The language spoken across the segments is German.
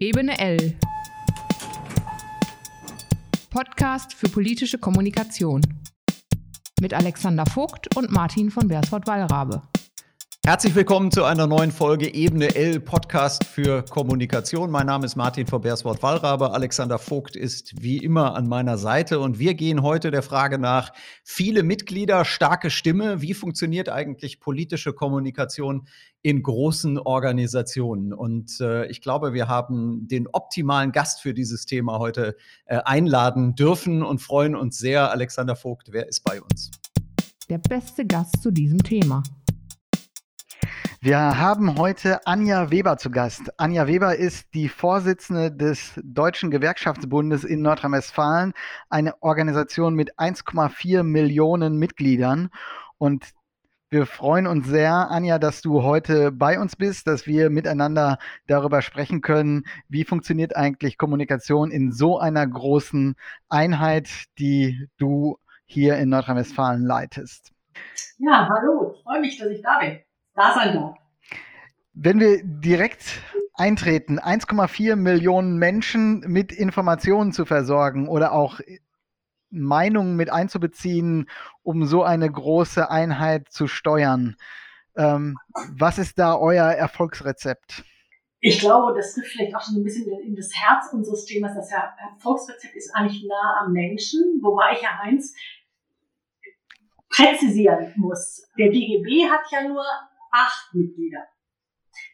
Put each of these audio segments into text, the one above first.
Ebene L. Podcast für politische Kommunikation. Mit Alexander Vogt und Martin von Bersford-Wallrabe. Herzlich willkommen zu einer neuen Folge Ebene L Podcast für Kommunikation. Mein Name ist Martin von Berswort Wallrabe. Alexander Vogt ist wie immer an meiner Seite und wir gehen heute der Frage nach, viele Mitglieder, starke Stimme. Wie funktioniert eigentlich politische Kommunikation in großen Organisationen? Und äh, ich glaube, wir haben den optimalen Gast für dieses Thema heute äh, einladen dürfen und freuen uns sehr. Alexander Vogt, wer ist bei uns? Der beste Gast zu diesem Thema. Wir haben heute Anja Weber zu Gast. Anja Weber ist die Vorsitzende des Deutschen Gewerkschaftsbundes in Nordrhein-Westfalen, eine Organisation mit 1,4 Millionen Mitgliedern. Und wir freuen uns sehr, Anja, dass du heute bei uns bist, dass wir miteinander darüber sprechen können, wie funktioniert eigentlich Kommunikation in so einer großen Einheit, die du hier in Nordrhein-Westfalen leitest. Ja, hallo, ich freue mich, dass ich da bin da sein darf. Wenn wir direkt eintreten, 1,4 Millionen Menschen mit Informationen zu versorgen oder auch Meinungen mit einzubeziehen, um so eine große Einheit zu steuern. Ähm, was ist da euer Erfolgsrezept? Ich glaube, das trifft vielleicht auch schon ein bisschen in das Herz unseres Themas. Das Erfolgsrezept ist eigentlich nah am Menschen, wobei ich ja eins präzisieren muss. Der DGB hat ja nur acht Mitglieder,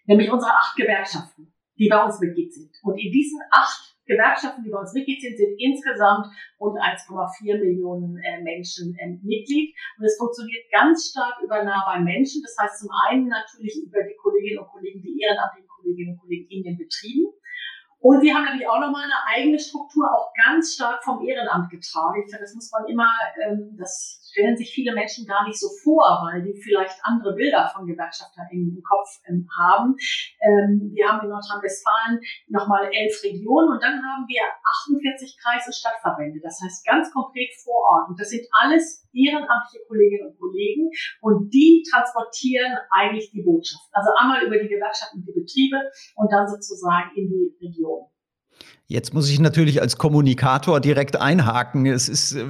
nämlich unsere acht Gewerkschaften, die bei uns Mitglied sind. Und in diesen acht Gewerkschaften, die bei uns Mitglied sind, sind insgesamt rund 1,4 Millionen äh, Menschen äh, Mitglied. Und es funktioniert ganz stark über nah beim Menschen. Das heißt zum einen natürlich über die Kolleginnen und Kollegen, die ehrenamtlichen Kolleginnen und Kollegen in den Betrieben. Und wir haben natürlich auch nochmal eine eigene Struktur, auch ganz stark vom Ehrenamt getragen. Ich glaube, das muss man immer, ähm, das stellen sich viele Menschen gar nicht so vor, weil die vielleicht andere Bilder von Gewerkschaftern im Kopf ähm, haben. Ähm, wir haben in Nordrhein-Westfalen nochmal elf Regionen und dann haben wir 48 Kreis- und Stadtverbände. Das heißt ganz konkret vor Ort. Und das sind alles ehrenamtliche Kolleginnen und Kollegen und die transportieren eigentlich die Botschaft. Also einmal über die Gewerkschaften und die Betriebe und dann sozusagen in die Region. Jetzt muss ich natürlich als Kommunikator direkt einhaken. Es ist, äh,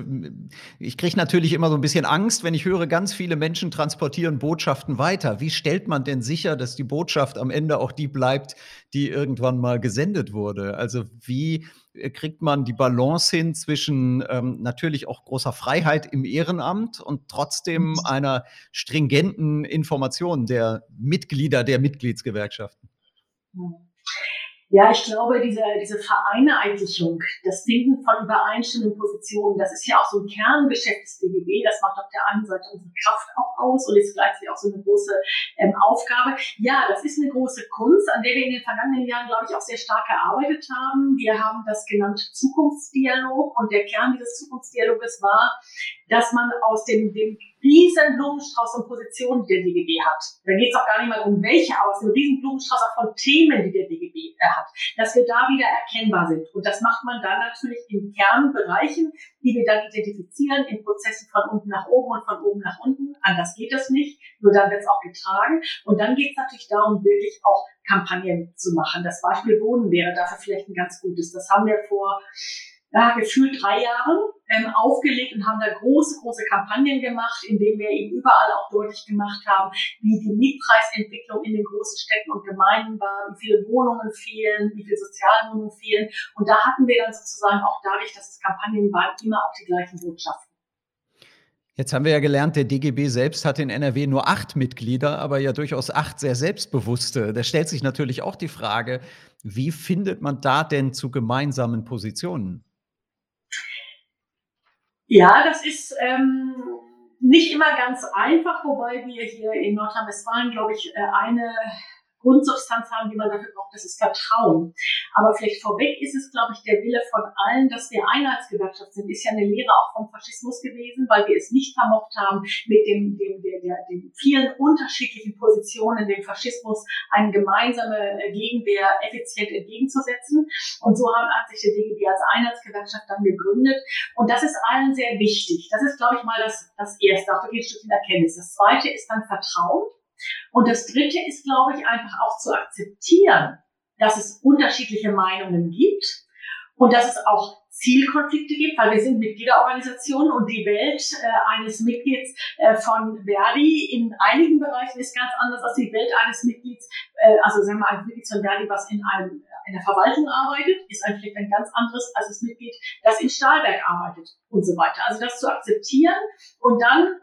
ich kriege natürlich immer so ein bisschen Angst, wenn ich höre, ganz viele Menschen transportieren Botschaften weiter. Wie stellt man denn sicher, dass die Botschaft am Ende auch die bleibt, die irgendwann mal gesendet wurde? Also wie äh, kriegt man die Balance hin zwischen ähm, natürlich auch großer Freiheit im Ehrenamt und trotzdem mhm. einer stringenten Information der Mitglieder der Mitgliedsgewerkschaften? Mhm. Ja, ich glaube, diese, diese Vereinheitlichung, das Finden von übereinstimmenden Positionen, das ist ja auch so ein Kerngeschäft des DGB. Das macht auf der einen Seite unsere Kraft auch aus und ist gleichzeitig auch so eine große ähm, Aufgabe. Ja, das ist eine große Kunst, an der wir in den vergangenen Jahren, glaube ich, auch sehr stark gearbeitet haben. Wir haben das genannt Zukunftsdialog und der Kern dieses Zukunftsdialoges war, dass man aus dem, dem riesen Blumenstrauß und Positionen, die der DGB hat. Da geht es auch gar nicht mal um welche, ist ein riesen Blumenstrauß auch von Themen, die der DGB äh, hat, dass wir da wieder erkennbar sind. Und das macht man dann natürlich in Kernbereichen, die wir dann identifizieren, in Prozessen von unten nach oben und von oben nach unten. Anders geht das nicht, nur dann wird es auch getragen. Und dann geht es natürlich darum, wirklich auch Kampagnen zu machen. Das Beispiel Wohnen wäre dafür vielleicht ein ganz gutes. Das haben wir vor ja, gefühlt drei Jahren ähm, aufgelegt und haben da große, große Kampagnen gemacht, in denen wir eben überall auch deutlich gemacht haben, wie die Mietpreisentwicklung in den großen Städten und Gemeinden war, wie viele Wohnungen fehlen, wie viele Sozialwohnungen fehlen. Und da hatten wir dann sozusagen auch dadurch, dass es Kampagnen waren, immer auch die gleichen Botschaften. Jetzt haben wir ja gelernt, der DGB selbst hat in NRW nur acht Mitglieder, aber ja durchaus acht sehr selbstbewusste. Da stellt sich natürlich auch die Frage, wie findet man da denn zu gemeinsamen Positionen? Ja, das ist ähm, nicht immer ganz einfach, wobei wir hier in Nordrhein-Westfalen, glaube ich, äh, eine Grundsubstanz haben, die man dafür braucht, das ist Vertrauen. Aber vielleicht vorweg ist es, glaube ich, der Wille von allen, dass wir Einheitsgewerkschaft sind, ist ja eine Lehre auch vom Faschismus gewesen, weil wir es nicht vermocht haben, mit dem, dem, der, der, den vielen unterschiedlichen Positionen dem Faschismus eine gemeinsame Gegenwehr effizient entgegenzusetzen. Und so hat sich der DGB als Einheitsgewerkschaft dann gegründet. Und das ist allen sehr wichtig. Das ist, glaube ich, mal das, das Erste. Auch wirklich ein Stückchen Erkenntnis. Das Zweite ist dann Vertrauen. Und das Dritte ist, glaube ich, einfach auch zu akzeptieren, dass es unterschiedliche Meinungen gibt und dass es auch Zielkonflikte gibt, weil wir sind Mitgliederorganisationen und die Welt äh, eines Mitglieds äh, von Verdi in einigen Bereichen ist ganz anders als die Welt eines Mitglieds, äh, also sagen wir ein Mitglied von Verdi, was in einem in der Verwaltung arbeitet, ist ein vielleicht ein ganz anderes als das Mitglied, das in Stahlwerk arbeitet und so weiter. Also das zu akzeptieren und dann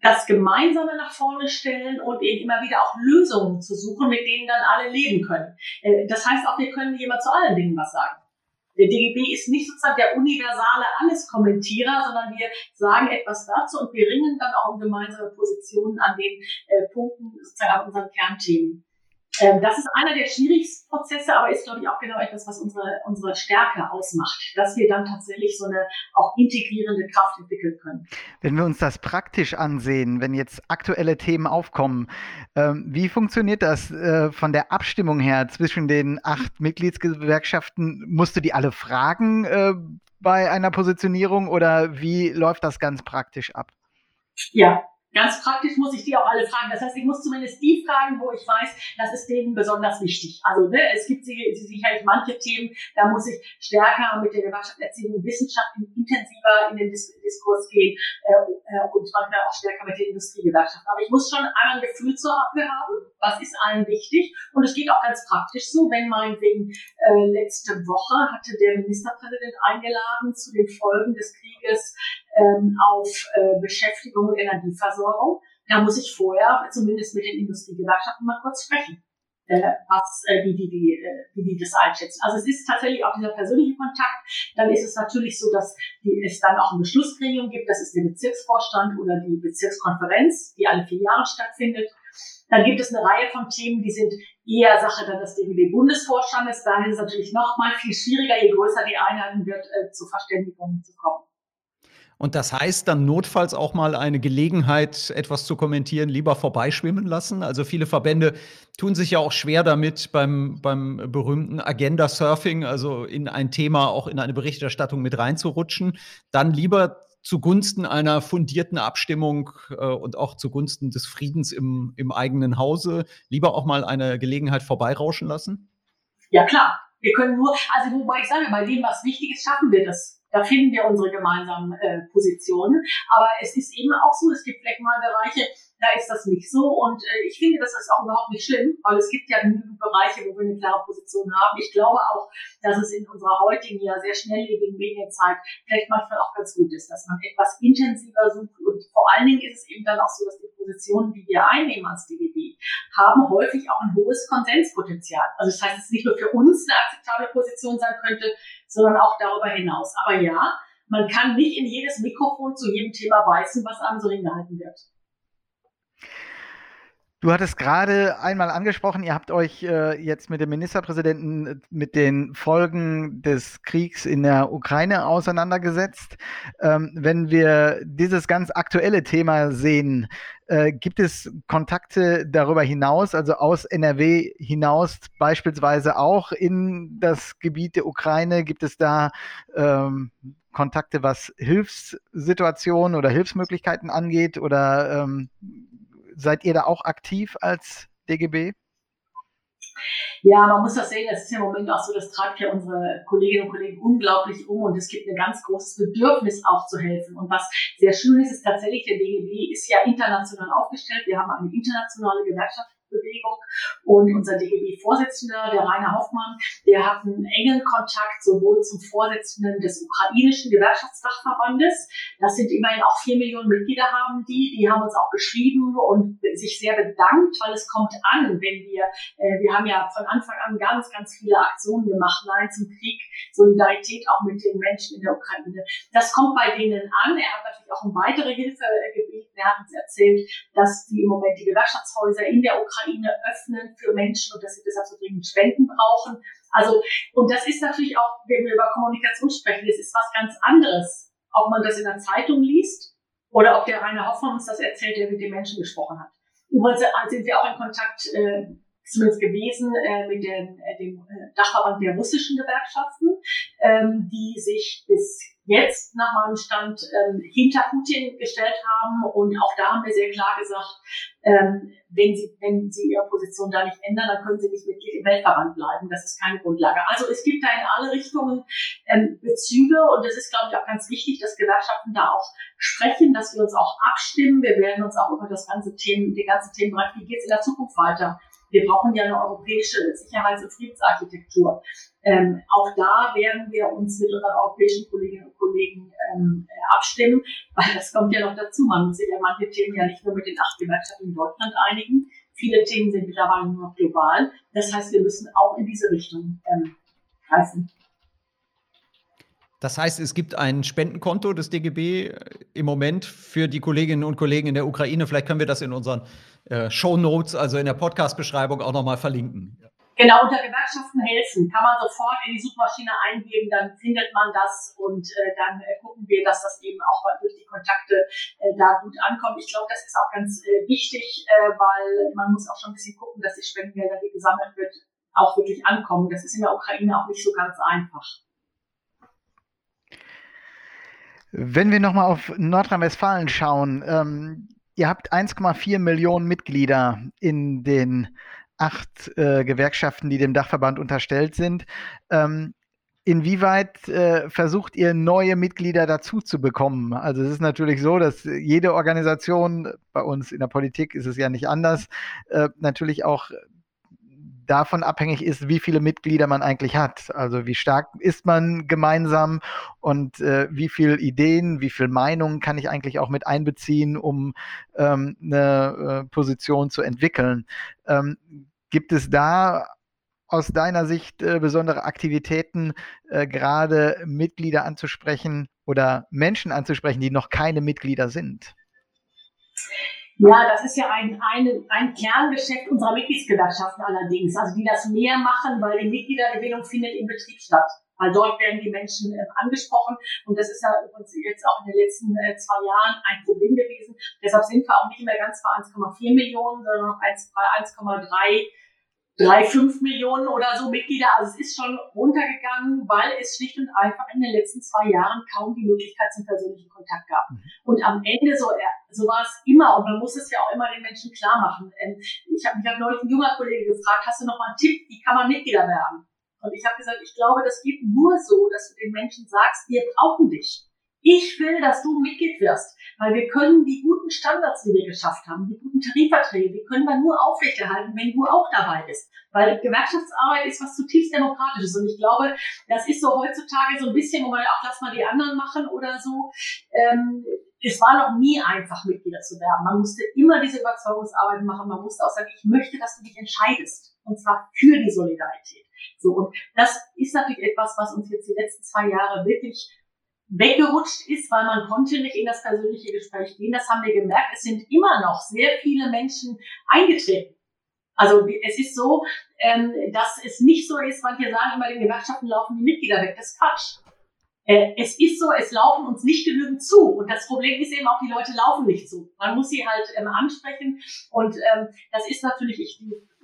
das Gemeinsame nach vorne stellen und eben immer wieder auch Lösungen zu suchen, mit denen dann alle leben können. Äh, das heißt auch, wir können jemand zu allen Dingen was sagen. Der DGB ist nicht sozusagen der universale Alles-Kommentierer, sondern wir sagen etwas dazu und wir ringen dann auch um gemeinsame Positionen an den äh, Punkten, sozusagen an unseren Kernthemen. Ähm, das ist einer der schwierigsten Prozesse, aber ist, glaube ich, auch genau etwas, was unsere, unsere Stärke ausmacht, dass wir dann tatsächlich so eine auch integrierende Kraft entwickeln können. Wenn wir uns das praktisch ansehen, wenn jetzt aktuelle Themen aufkommen, ähm, wie funktioniert das äh, von der Abstimmung her zwischen den acht Mitgliedsgewerkschaften? Musst du die alle fragen äh, bei einer Positionierung oder wie läuft das ganz praktisch ab? Ja, Ganz praktisch muss ich die auch alle fragen. Das heißt, ich muss zumindest die fragen, wo ich weiß, das ist denen besonders wichtig. Also ne, es gibt sicherlich manche Themen, da muss ich stärker mit der Gewerkschaft Erziehung und Wissenschaft intensiver in den Dis Diskurs gehen äh, äh, und manchmal auch stärker mit den Industriegewerkschaften. Aber ich muss schon einmal ein Gefühl dafür haben, was ist allen wichtig. Und es geht auch ganz praktisch so, wenn meinetwegen äh, letzte Woche hatte der Ministerpräsident eingeladen zu den Folgen des Krieges ähm, auf äh, Beschäftigung und Energieversorgung. Da muss ich vorher zumindest mit den Industriegewerkschaften mal kurz sprechen, äh, was, äh, wie, die, die, äh, wie die das einschätzen. Also es ist tatsächlich auch dieser persönliche Kontakt. Dann ist es natürlich so, dass die, es dann auch ein Beschlussgremium gibt. Das ist der Bezirksvorstand oder die Bezirkskonferenz, die alle vier Jahre stattfindet. Dann gibt es eine Reihe von Themen, die sind eher Sache dann des DGB-Bundesvorstandes. Da ist es natürlich noch mal viel schwieriger, je größer die Einheiten wird, äh, zu Verständigungen zu kommen. Und das heißt dann notfalls auch mal eine Gelegenheit, etwas zu kommentieren, lieber vorbeischwimmen lassen. Also viele Verbände tun sich ja auch schwer damit beim, beim berühmten Agenda-Surfing, also in ein Thema, auch in eine Berichterstattung mit reinzurutschen. Dann lieber zugunsten einer fundierten Abstimmung äh, und auch zugunsten des Friedens im, im eigenen Hause lieber auch mal eine Gelegenheit vorbeirauschen lassen? Ja, klar. Wir können nur, also wobei ich sage, bei dem, was wichtig ist, schaffen wir das da finden wir unsere gemeinsamen äh, Positionen. Aber es ist eben auch so, es gibt vielleicht mal Bereiche, da ist das nicht so. Und äh, ich finde, das ist auch überhaupt nicht schlimm, weil es gibt ja genügend Bereiche, wo wir eine klare Position haben. Ich glaube auch, dass es in unserer heutigen, ja sehr schnelllebigen Medienzeit vielleicht manchmal auch ganz gut ist, dass man etwas intensiver sucht. Und vor allen Dingen ist es eben dann auch so, dass die Positionen, die wir einnehmen als DGB, haben häufig auch ein hohes Konsenspotenzial. Also das heißt, es ist nicht nur für uns eine akzeptable Position sein könnte, sondern auch darüber hinaus. Aber ja, man kann nicht in jedes Mikrofon zu jedem Thema beißen, was einem so hingehalten wird. Du hattest gerade einmal angesprochen, ihr habt euch äh, jetzt mit dem Ministerpräsidenten äh, mit den Folgen des Kriegs in der Ukraine auseinandergesetzt. Ähm, wenn wir dieses ganz aktuelle Thema sehen, äh, gibt es Kontakte darüber hinaus, also aus NRW hinaus, beispielsweise auch in das Gebiet der Ukraine? Gibt es da ähm, Kontakte, was Hilfssituationen oder Hilfsmöglichkeiten angeht? Oder ähm, seid ihr da auch aktiv als DGB? Ja, man muss das sehen, das ist ja im Moment auch so, das treibt ja unsere Kolleginnen und Kollegen unglaublich um und es gibt ein ganz großes Bedürfnis auch zu helfen. Und was sehr schön ist, ist tatsächlich, der DGB ist ja international aufgestellt. Wir haben eine internationale Gewerkschaft Bewegung. Und unser DGB-Vorsitzender, der Rainer Hoffmann, der hat einen engen Kontakt sowohl zum Vorsitzenden des ukrainischen Gewerkschaftsdachverbandes, das sind immerhin auch vier Millionen Mitglieder haben die, die haben uns auch geschrieben und sich sehr bedankt, weil es kommt an, wenn wir, äh, wir haben ja von Anfang an ganz, ganz viele Aktionen gemacht, Nein zum Krieg, Solidarität auch mit den Menschen in der Ukraine. Das kommt bei denen an. Er hat natürlich auch um weitere Hilfe gebeten. Er hat uns erzählt, dass die im Moment die Gewerkschaftshäuser in der Ukraine Ukraine öffnen für Menschen und dass sie deshalb so dringend Spenden brauchen. Also, und das ist natürlich auch, wenn wir über Kommunikation sprechen, das ist was ganz anderes, ob man das in der Zeitung liest oder ob der Rainer Hoffmann uns das erzählt, der mit den Menschen gesprochen hat. Übrigens sind wir auch in Kontakt, äh, zumindest gewesen, äh, mit den, äh, dem äh, Dachverband der russischen Gewerkschaften, ähm, die sich bis jetzt nach meinem Stand ähm, hinter Putin gestellt haben. Und auch da haben wir sehr klar gesagt, ähm, wenn, sie, wenn sie ihre Position da nicht ändern, dann können sie nicht Mitglied im Weltverband bleiben. Das ist keine Grundlage. Also es gibt da in alle Richtungen ähm, Bezüge und es ist, glaube ich, auch ganz wichtig, dass Gewerkschaften da auch sprechen, dass wir uns auch abstimmen. Wir werden uns auch über das ganze Themen, den ganzen Themenbereich, wie geht es in der Zukunft weiter, wir brauchen ja eine europäische Sicherheits- und Friedensarchitektur. Ähm, auch da werden wir uns mit unseren europäischen Kolleginnen und Kollegen ähm, äh, abstimmen, weil das kommt ja noch dazu. Man muss sich ja manche Themen ja nicht nur mit den acht Gewerkschaften in Deutschland einigen. Viele Themen sind mittlerweile nur global. Das heißt, wir müssen auch in diese Richtung ähm, greifen. Das heißt, es gibt ein Spendenkonto des DGB äh, im Moment für die Kolleginnen und Kollegen in der Ukraine. Vielleicht können wir das in unseren äh, Show Notes, also in der Podcast-Beschreibung, auch nochmal verlinken. Genau, unter Gewerkschaften helfen. Kann man sofort in die Suchmaschine eingeben, dann findet man das und äh, dann äh, gucken wir, dass das eben auch durch die Kontakte äh, da gut ankommt. Ich glaube, das ist auch ganz äh, wichtig, weil man muss auch schon ein bisschen gucken, dass die Spendengelder, die gesammelt wird, auch wirklich ankommen. Das ist in der Ukraine auch nicht so ganz einfach. Wenn wir nochmal auf Nordrhein-Westfalen schauen, ähm, ihr habt 1,4 Millionen Mitglieder in den acht äh, Gewerkschaften, die dem Dachverband unterstellt sind. Ähm, inwieweit äh, versucht ihr neue Mitglieder dazu zu bekommen? Also es ist natürlich so, dass jede Organisation, bei uns in der Politik ist es ja nicht anders, äh, natürlich auch davon abhängig ist, wie viele Mitglieder man eigentlich hat. Also wie stark ist man gemeinsam und äh, wie viele Ideen, wie viele Meinungen kann ich eigentlich auch mit einbeziehen, um ähm, eine äh, Position zu entwickeln. Ähm, gibt es da aus deiner Sicht äh, besondere Aktivitäten, äh, gerade Mitglieder anzusprechen oder Menschen anzusprechen, die noch keine Mitglieder sind? Ja, das ist ja ein, ein, ein Kerngeschäft unserer Mitgliedsgewerkschaften allerdings, also die das mehr machen, weil die Mitgliedergewinnung findet im Betrieb statt. Weil dort werden die Menschen äh, angesprochen und das ist ja übrigens jetzt auch in den letzten äh, zwei Jahren ein Problem gewesen. Deshalb sind wir auch nicht mehr ganz bei 1,4 Millionen, sondern noch 1,3 drei, fünf Millionen oder so Mitglieder. Also es ist schon runtergegangen, weil es schlicht und einfach in den letzten zwei Jahren kaum die Möglichkeit zum persönlichen Kontakt gab. Mhm. Und am Ende so, äh, so war es immer und man muss es ja auch immer den Menschen klar machen. Ähm, ich habe mich hab neulich ein junger Kollege gefragt, hast du noch mal einen Tipp, wie kann man Mitglieder werden? Und ich habe gesagt, ich glaube, das geht nur so, dass du den Menschen sagst, wir brauchen dich. Ich will, dass du Mitglied wirst, weil wir können die guten Standards, die wir geschafft haben, die guten Tarifverträge, die können wir nur aufrechterhalten, wenn du auch dabei bist. Weil Gewerkschaftsarbeit ist was zutiefst Demokratisches. Und ich glaube, das ist so heutzutage so ein bisschen, wo man auch lass mal die anderen machen oder so. Ähm, es war noch nie einfach, Mitglieder zu werden. Man musste immer diese Überzeugungsarbeit machen. Man musste auch sagen, ich möchte, dass du dich entscheidest. Und zwar für die Solidarität. So. Und das ist natürlich etwas, was uns jetzt die letzten zwei Jahre wirklich weggerutscht ist, weil man konnte nicht in das persönliche Gespräch gehen. Das haben wir gemerkt. Es sind immer noch sehr viele Menschen eingetreten. Also es ist so, ähm, dass es nicht so ist, manche sagen immer, den Gewerkschaften laufen die Mitglieder weg. Das ist Quatsch. Äh, es ist so, es laufen uns nicht genügend zu. Und das Problem ist eben auch, die Leute laufen nicht zu. Man muss sie halt ähm, ansprechen. Und ähm, das ist natürlich, ich,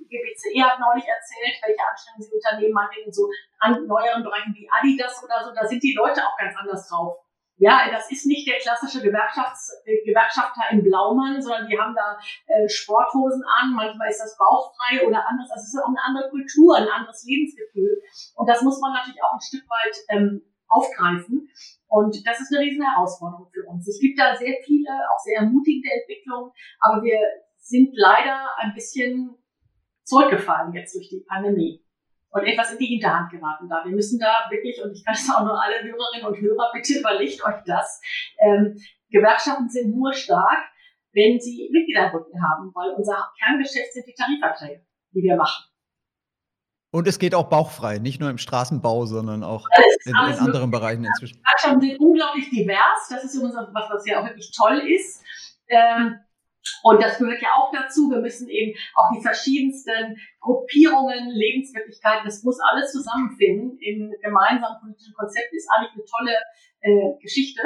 GBCE hat neulich erzählt, welche Anstrengungen sie unternehmen, meinetwegen so an neueren Bereichen wie Adidas oder so, da sind die Leute auch ganz anders drauf. Ja, das ist nicht der klassische Gewerkschafts äh, Gewerkschafter im Blaumann, sondern die haben da äh, Sporthosen an, manchmal ist das bauchfrei oder anders. Also es ist auch eine andere Kultur, ein anderes Lebensgefühl. Und das muss man natürlich auch ein Stück weit ähm, aufgreifen. Und das ist eine riesen Herausforderung für uns. Es gibt da sehr viele, auch sehr ermutigende Entwicklungen, aber wir sind leider ein bisschen zurückgefallen jetzt durch die Pandemie und etwas in die Hinterhand geraten da. Wir müssen da wirklich, und ich kann es auch nur alle Hörerinnen und Hörer, bitte überlegt euch das. Ähm, Gewerkschaften sind nur stark, wenn sie Mitgliederrücken haben, weil unser Kerngeschäft sind die Tarifverträge, die wir machen. Und es geht auch bauchfrei, nicht nur im Straßenbau, sondern auch in, in anderen Bereichen inzwischen. Gewerkschaften sind unglaublich divers. Das ist übrigens was, was ja auch wirklich toll ist. Ähm, und das gehört ja auch dazu. Wir müssen eben auch die verschiedensten Gruppierungen, Lebenswirklichkeiten, das muss alles zusammenfinden im gemeinsamen politischen Konzept, ist eigentlich eine tolle äh, Geschichte.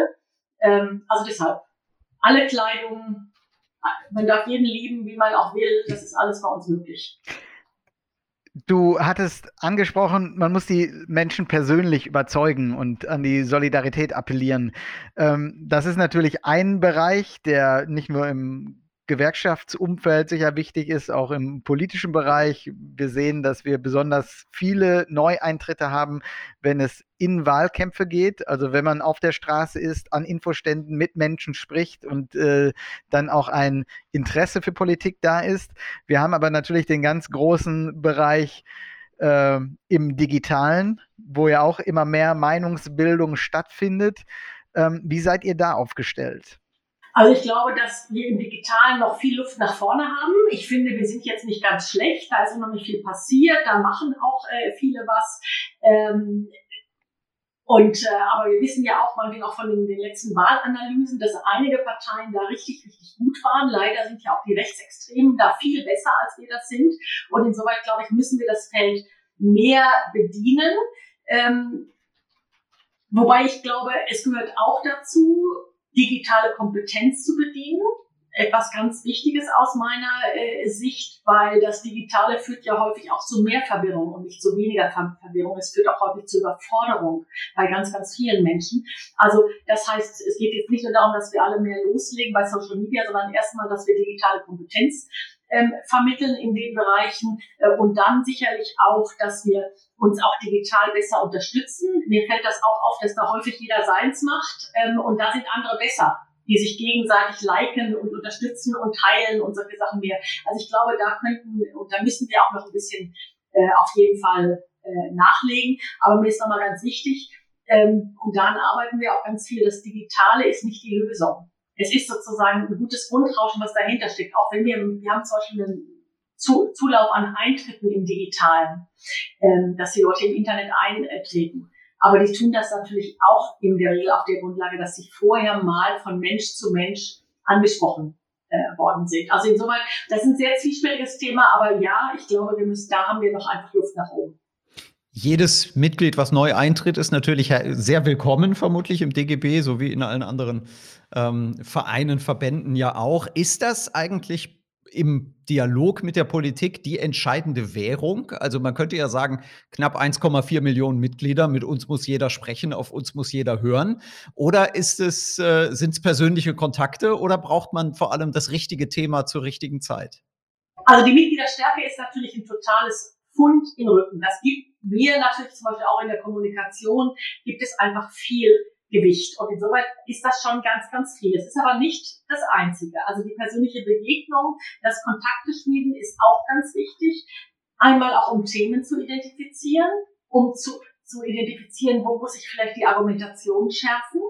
Ähm, also deshalb, alle Kleidung, man darf jeden lieben, wie man auch will, das ist alles bei uns möglich. Du hattest angesprochen, man muss die Menschen persönlich überzeugen und an die Solidarität appellieren. Ähm, das ist natürlich ein Bereich, der nicht nur im Gewerkschaftsumfeld sicher wichtig ist, auch im politischen Bereich. Wir sehen, dass wir besonders viele Neueintritte haben, wenn es in Wahlkämpfe geht. Also wenn man auf der Straße ist, an Infoständen mit Menschen spricht und äh, dann auch ein Interesse für Politik da ist. Wir haben aber natürlich den ganz großen Bereich äh, im digitalen, wo ja auch immer mehr Meinungsbildung stattfindet. Ähm, wie seid ihr da aufgestellt? Also ich glaube, dass wir im Digitalen noch viel Luft nach vorne haben. Ich finde, wir sind jetzt nicht ganz schlecht. Da ist noch nicht viel passiert. Da machen auch äh, viele was. Ähm, und äh, aber wir wissen ja auch, man auch von den, den, letzten Wahlanalysen, dass einige Parteien da richtig, richtig gut waren. Leider sind ja auch die Rechtsextremen da viel besser, als wir das sind. Und insoweit, glaube ich, müssen wir das Feld mehr bedienen. Ähm, wobei ich glaube, es gehört auch dazu, digitale Kompetenz zu bedienen. Etwas ganz Wichtiges aus meiner äh, Sicht, weil das Digitale führt ja häufig auch zu mehr Verwirrung und nicht zu weniger Verwirrung. Es führt auch häufig zu Überforderung bei ganz, ganz vielen Menschen. Also das heißt, es geht jetzt nicht nur darum, dass wir alle mehr loslegen bei Social Media, sondern erstmal, dass wir digitale Kompetenz ähm, vermitteln in den Bereichen äh, und dann sicherlich auch, dass wir uns auch digital besser unterstützen. Mir fällt das auch auf, dass da häufig jeder seins macht ähm, und da sind andere besser die sich gegenseitig liken und unterstützen und teilen und solche Sachen mehr. Also ich glaube, da könnten und da müssen wir auch noch ein bisschen äh, auf jeden Fall äh, nachlegen. Aber mir ist nochmal ganz wichtig, ähm, und daran arbeiten wir auch ganz viel, das Digitale ist nicht die Lösung es ist sozusagen ein gutes Grundrauschen, was dahinter steckt. Auch wenn wir, wir haben zum Beispiel einen Zulauf an Eintritten im Digitalen, ähm, dass die Leute im Internet eintreten. Aber die tun das natürlich auch in der Regel auf der Grundlage, dass sie vorher mal von Mensch zu Mensch angesprochen äh, worden sind. Also insoweit, das ist ein sehr zwiespältiges Thema, aber ja, ich glaube, wir müssen, da haben wir noch einfach Luft nach oben. Jedes Mitglied, was neu eintritt, ist natürlich sehr willkommen, vermutlich im DGB, so wie in allen anderen ähm, Vereinen, Verbänden ja auch. Ist das eigentlich im Dialog mit der Politik die entscheidende Währung? Also man könnte ja sagen, knapp 1,4 Millionen Mitglieder, mit uns muss jeder sprechen, auf uns muss jeder hören. Oder ist es, äh, sind es persönliche Kontakte oder braucht man vor allem das richtige Thema zur richtigen Zeit? Also die Mitgliederstärke ist natürlich ein totales Fund im Rücken. Das gibt mir natürlich zum Beispiel auch in der Kommunikation, gibt es einfach viel Gewicht. Und insoweit ist das schon ganz, ganz viel. Es ist aber nicht das Einzige. Also die persönliche Begegnung, das Kontakte schmieden ist auch ganz wichtig. Einmal auch um Themen zu identifizieren, um zu, zu identifizieren, wo muss ich vielleicht die Argumentation schärfen,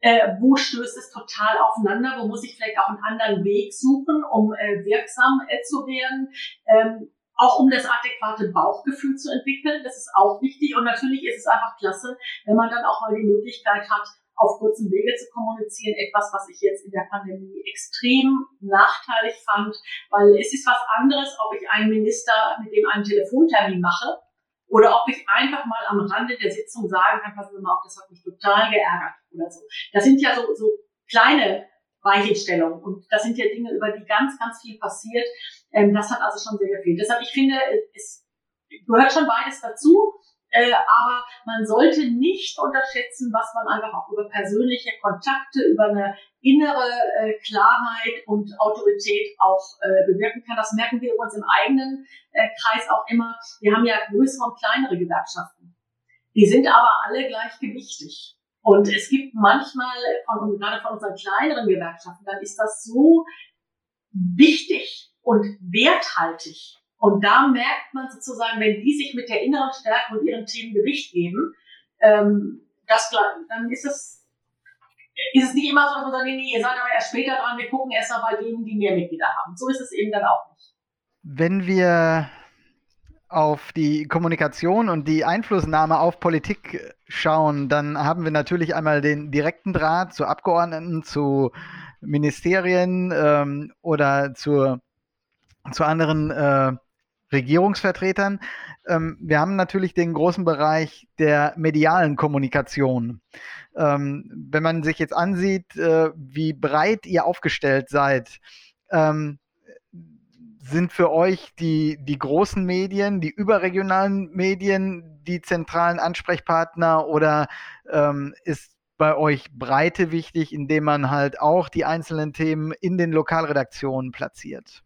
äh, wo stößt es total aufeinander, wo muss ich vielleicht auch einen anderen Weg suchen, um äh, wirksam äh, zu werden. Ähm, auch um das adäquate Bauchgefühl zu entwickeln. Das ist auch wichtig. Und natürlich ist es einfach klasse, wenn man dann auch mal die Möglichkeit hat, auf kurzem Wege zu kommunizieren. Etwas, was ich jetzt in der Pandemie extrem nachteilig fand, weil es ist was anderes, ob ich einen Minister mit dem einen Telefontermin mache oder ob ich einfach mal am Rande der Sitzung sagen kann, Sie mal auf, das hat mich total geärgert oder so. Das sind ja so, so kleine Weichenstellungen und das sind ja Dinge, über die ganz, ganz viel passiert. Ähm, das hat also schon sehr gefehlt. Deshalb, ich finde, es gehört schon beides dazu. Äh, aber man sollte nicht unterschätzen, was man einfach auch über persönliche Kontakte, über eine innere äh, Klarheit und Autorität auch äh, bewirken kann. Das merken wir uns im eigenen äh, Kreis auch immer. Wir haben ja größere und kleinere Gewerkschaften. Die sind aber alle gleich gewichtig. Und es gibt manchmal, von, gerade von unseren kleineren Gewerkschaften, dann ist das so wichtig, und werthaltig. Und da merkt man sozusagen, wenn die sich mit der inneren Stärke und ihren Themen Gewicht geben, ähm, das, dann ist es, ist es nicht immer so, dass man sagt, nee, nee, ihr seid aber erst später dran, wir gucken erst mal bei denen, die mehr Mitglieder haben. So ist es eben dann auch nicht. Wenn wir auf die Kommunikation und die Einflussnahme auf Politik schauen, dann haben wir natürlich einmal den direkten Draht zu Abgeordneten, zu Ministerien ähm, oder zur zu anderen äh, Regierungsvertretern. Ähm, wir haben natürlich den großen Bereich der medialen Kommunikation. Ähm, wenn man sich jetzt ansieht, äh, wie breit ihr aufgestellt seid, ähm, sind für euch die, die großen Medien, die überregionalen Medien die zentralen Ansprechpartner oder ähm, ist bei euch Breite wichtig, indem man halt auch die einzelnen Themen in den Lokalredaktionen platziert?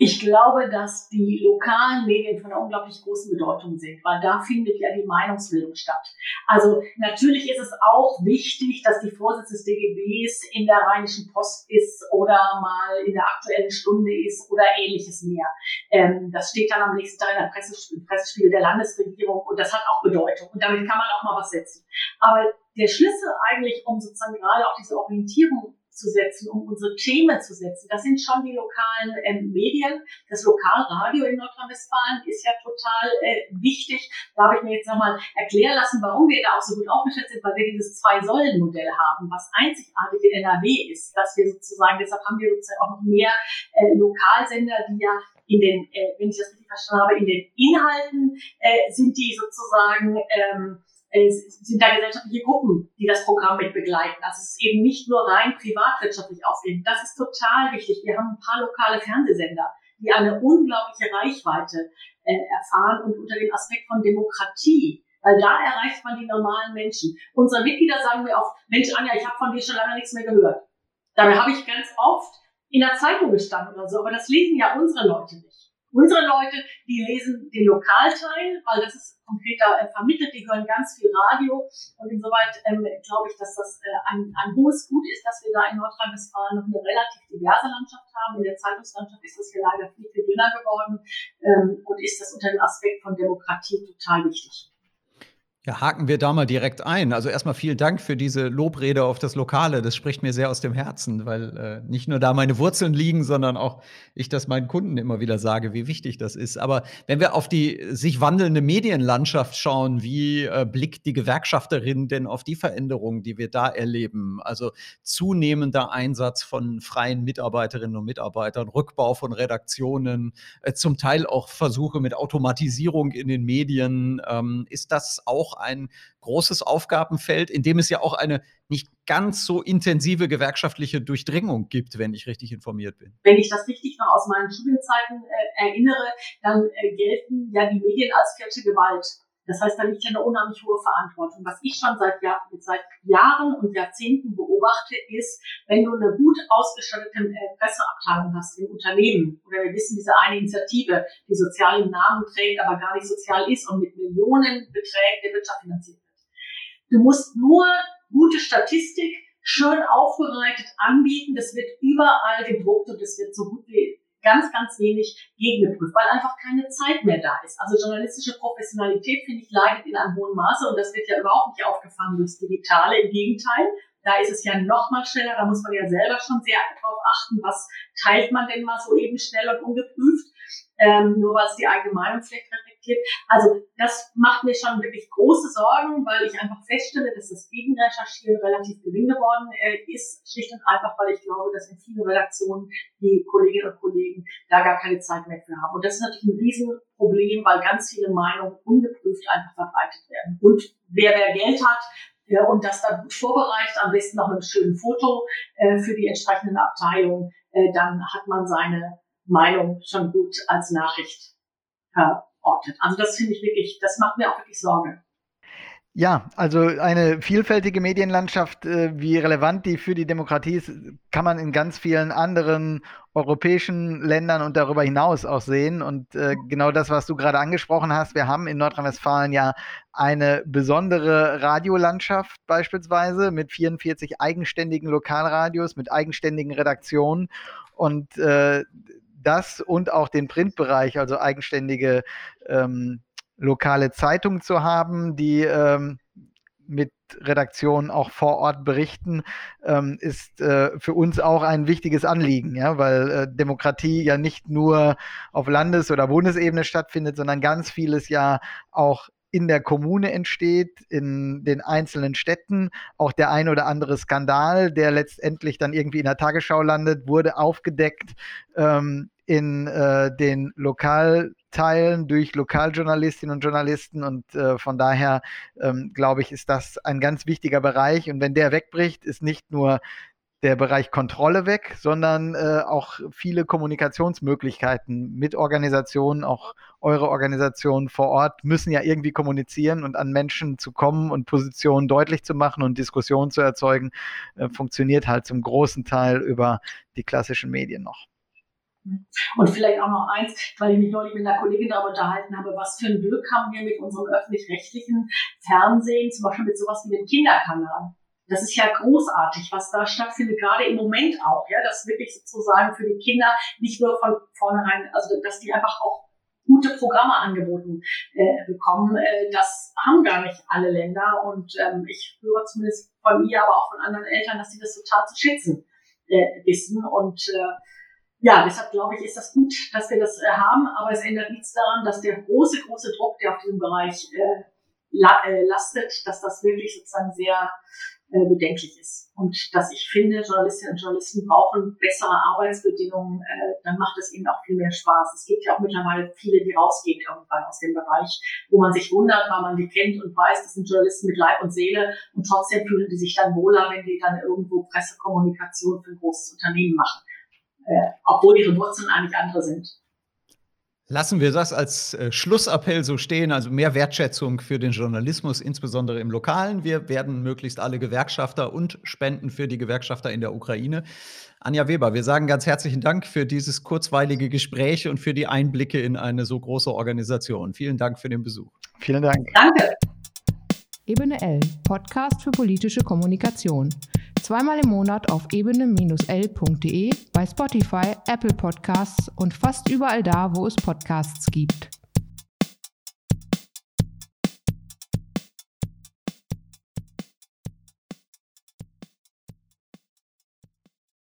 Ich glaube, dass die lokalen Medien von einer unglaublich großen Bedeutung sind, weil da findet ja die Meinungsbildung statt. Also natürlich ist es auch wichtig, dass die Vorsitzende des DGBs in der Rheinischen Post ist oder mal in der aktuellen Stunde ist oder ähnliches mehr. Ähm, das steht dann am nächsten Tag in der Pressespiegel der Landesregierung und das hat auch Bedeutung und damit kann man auch mal was setzen. Aber der Schlüssel eigentlich, um sozusagen gerade auch diese Orientierung zu setzen, um unsere Themen zu setzen. Das sind schon die lokalen ähm, Medien. Das Lokalradio in Nordrhein-Westfalen ist ja total äh, wichtig. Da habe ich mir jetzt nochmal erklären lassen, warum wir da auch so gut aufgestellt sind, weil wir dieses Zwei-Säulen-Modell haben, was einzigartig in NRW ist, dass wir sozusagen, deshalb haben wir sozusagen auch noch mehr äh, Lokalsender, die ja in den, äh, wenn ich das richtig verstanden habe, in den Inhalten äh, sind die sozusagen ähm, es sind da gesellschaftliche Gruppen, die das Programm mit begleiten. Also es ist eben nicht nur rein privatwirtschaftlich aufgehen. Das ist total wichtig. Wir haben ein paar lokale Fernsehsender, die eine unglaubliche Reichweite äh, erfahren und unter dem Aspekt von Demokratie. Weil da erreicht man die normalen Menschen. Unsere Mitglieder sagen mir oft, Mensch Anja, ich habe von dir schon lange nichts mehr gehört. Dabei habe ich ganz oft in der Zeitung gestanden oder so, aber das lesen ja unsere Leute nicht. Unsere Leute, die lesen den Lokalteil, weil das ist konkreter äh, vermittelt, die hören ganz viel Radio und insoweit ähm, glaube ich, dass das äh, ein, ein hohes Gut ist, dass wir da in Nordrhein-Westfalen noch eine relativ diverse Landschaft haben. In der Zeitungslandschaft ist das hier leider viel, viel dünner geworden ähm, und ist das unter dem Aspekt von Demokratie total wichtig. Ja, haken wir da mal direkt ein. Also erstmal vielen Dank für diese Lobrede auf das Lokale. Das spricht mir sehr aus dem Herzen, weil äh, nicht nur da meine Wurzeln liegen, sondern auch ich das meinen Kunden immer wieder sage, wie wichtig das ist. Aber wenn wir auf die sich wandelnde Medienlandschaft schauen, wie äh, blickt die Gewerkschafterin denn auf die Veränderungen, die wir da erleben? Also zunehmender Einsatz von freien Mitarbeiterinnen und Mitarbeitern, Rückbau von Redaktionen, äh, zum Teil auch Versuche mit Automatisierung in den Medien. Ähm, ist das auch ein großes Aufgabenfeld, in dem es ja auch eine nicht ganz so intensive gewerkschaftliche Durchdringung gibt, wenn ich richtig informiert bin. Wenn ich das richtig noch aus meinen Studienzeiten äh, erinnere, dann äh, gelten ja die Medien als vierte Gewalt. Das heißt, da liegt ja eine unheimlich hohe Verantwortung. Was ich schon seit, Jahr, seit Jahren und Jahrzehnten beobachte, ist, wenn du eine gut ausgestattete äh, Presseabteilung hast im Unternehmen, oder wir wissen, diese eine Initiative, die sozial im Namen trägt, aber gar nicht sozial ist und mit Millionenbeträgen der Wirtschaft finanziert wird. Du musst nur gute Statistik schön aufbereitet anbieten. Das wird überall gedruckt und es wird so gut wie ganz, ganz wenig gegengeprüft, weil einfach keine Zeit mehr da ist. Also journalistische Professionalität, finde ich, leidet in einem hohen Maße und das wird ja überhaupt nicht aufgefangen durchs Digitale. Im Gegenteil, da ist es ja noch mal schneller, da muss man ja selber schon sehr darauf achten, was teilt man denn mal so eben schnell und ungeprüft, ähm, nur es die eigene Meinung vielleicht reflektiert. Also das macht mir schon wirklich große Sorgen, weil ich einfach feststelle, dass das Gegenrecherchieren relativ gering geworden äh, ist, schlicht und einfach, weil ich glaube, dass in vielen Redaktionen die Kolleginnen und Kollegen da gar keine Zeit mehr für haben. Und das ist natürlich ein Riesenproblem, weil ganz viele Meinungen ungeprüft einfach verbreitet werden. Und wer wer Geld hat, ja, und das dann gut vorbereitet, am besten noch mit einem schönen Foto äh, für die entsprechenden Abteilungen, äh, dann hat man seine Meinung schon gut als Nachricht verortet. Also das finde ich wirklich, das macht mir auch wirklich Sorge. Ja, also eine vielfältige Medienlandschaft, äh, wie relevant die für die Demokratie ist, kann man in ganz vielen anderen europäischen Ländern und darüber hinaus auch sehen. Und äh, genau das, was du gerade angesprochen hast, wir haben in Nordrhein-Westfalen ja eine besondere Radiolandschaft beispielsweise mit 44 eigenständigen Lokalradios, mit eigenständigen Redaktionen. Und äh, das und auch den Printbereich, also eigenständige ähm, lokale Zeitungen zu haben, die ähm, mit Redaktionen auch vor Ort berichten, ähm, ist äh, für uns auch ein wichtiges Anliegen, ja, weil äh, Demokratie ja nicht nur auf Landes- oder Bundesebene stattfindet, sondern ganz vieles ja auch in der Kommune entsteht, in den einzelnen Städten. Auch der ein oder andere Skandal, der letztendlich dann irgendwie in der Tagesschau landet, wurde aufgedeckt ähm, in äh, den Lokalteilen durch Lokaljournalistinnen und Journalisten. Und äh, von daher ähm, glaube ich, ist das ein ganz wichtiger Bereich. Und wenn der wegbricht, ist nicht nur der Bereich Kontrolle weg, sondern äh, auch viele Kommunikationsmöglichkeiten mit Organisationen, auch eure Organisationen vor Ort müssen ja irgendwie kommunizieren und an Menschen zu kommen und Positionen deutlich zu machen und Diskussionen zu erzeugen, äh, funktioniert halt zum großen Teil über die klassischen Medien noch. Und vielleicht auch noch eins, weil ich mich neulich mit einer Kollegin darüber unterhalten habe, was für ein Glück haben wir mit unserem öffentlich-rechtlichen Fernsehen, zum Beispiel mit sowas wie dem Kinderkanal. Das ist ja großartig, was da stattfindet, gerade im Moment auch, ja, dass wirklich sozusagen für die Kinder nicht nur von vornherein, also dass die einfach auch gute Programme angeboten äh, bekommen. Äh, das haben gar nicht alle Länder und ähm, ich höre zumindest von mir, aber auch von anderen Eltern, dass sie das total zu schätzen äh, wissen und äh, ja, deshalb glaube ich, ist das gut, dass wir das äh, haben, aber es ändert nichts daran, dass der große, große Druck, der auf diesem Bereich äh, la äh, lastet, dass das wirklich sozusagen sehr äh, bedenklich ist. Und dass ich finde, Journalistinnen und Journalisten brauchen bessere Arbeitsbedingungen, äh, dann macht es ihnen auch viel mehr Spaß. Es gibt ja auch mittlerweile viele, die rausgehen irgendwann aus dem Bereich, wo man sich wundert, weil man die kennt und weiß, das sind Journalisten mit Leib und Seele und trotzdem fühlen die sich dann wohler, wenn die dann irgendwo Pressekommunikation für ein großes Unternehmen machen äh, obwohl ihre Wurzeln eigentlich andere sind. Lassen wir das als äh, Schlussappell so stehen, also mehr Wertschätzung für den Journalismus, insbesondere im Lokalen. Wir werden möglichst alle Gewerkschafter und Spenden für die Gewerkschafter in der Ukraine. Anja Weber, wir sagen ganz herzlichen Dank für dieses kurzweilige Gespräch und für die Einblicke in eine so große Organisation. Vielen Dank für den Besuch. Vielen Dank. Danke. Ebene L, Podcast für politische Kommunikation. Zweimal im Monat auf ebene-l.de, bei Spotify, Apple Podcasts und fast überall da, wo es Podcasts gibt.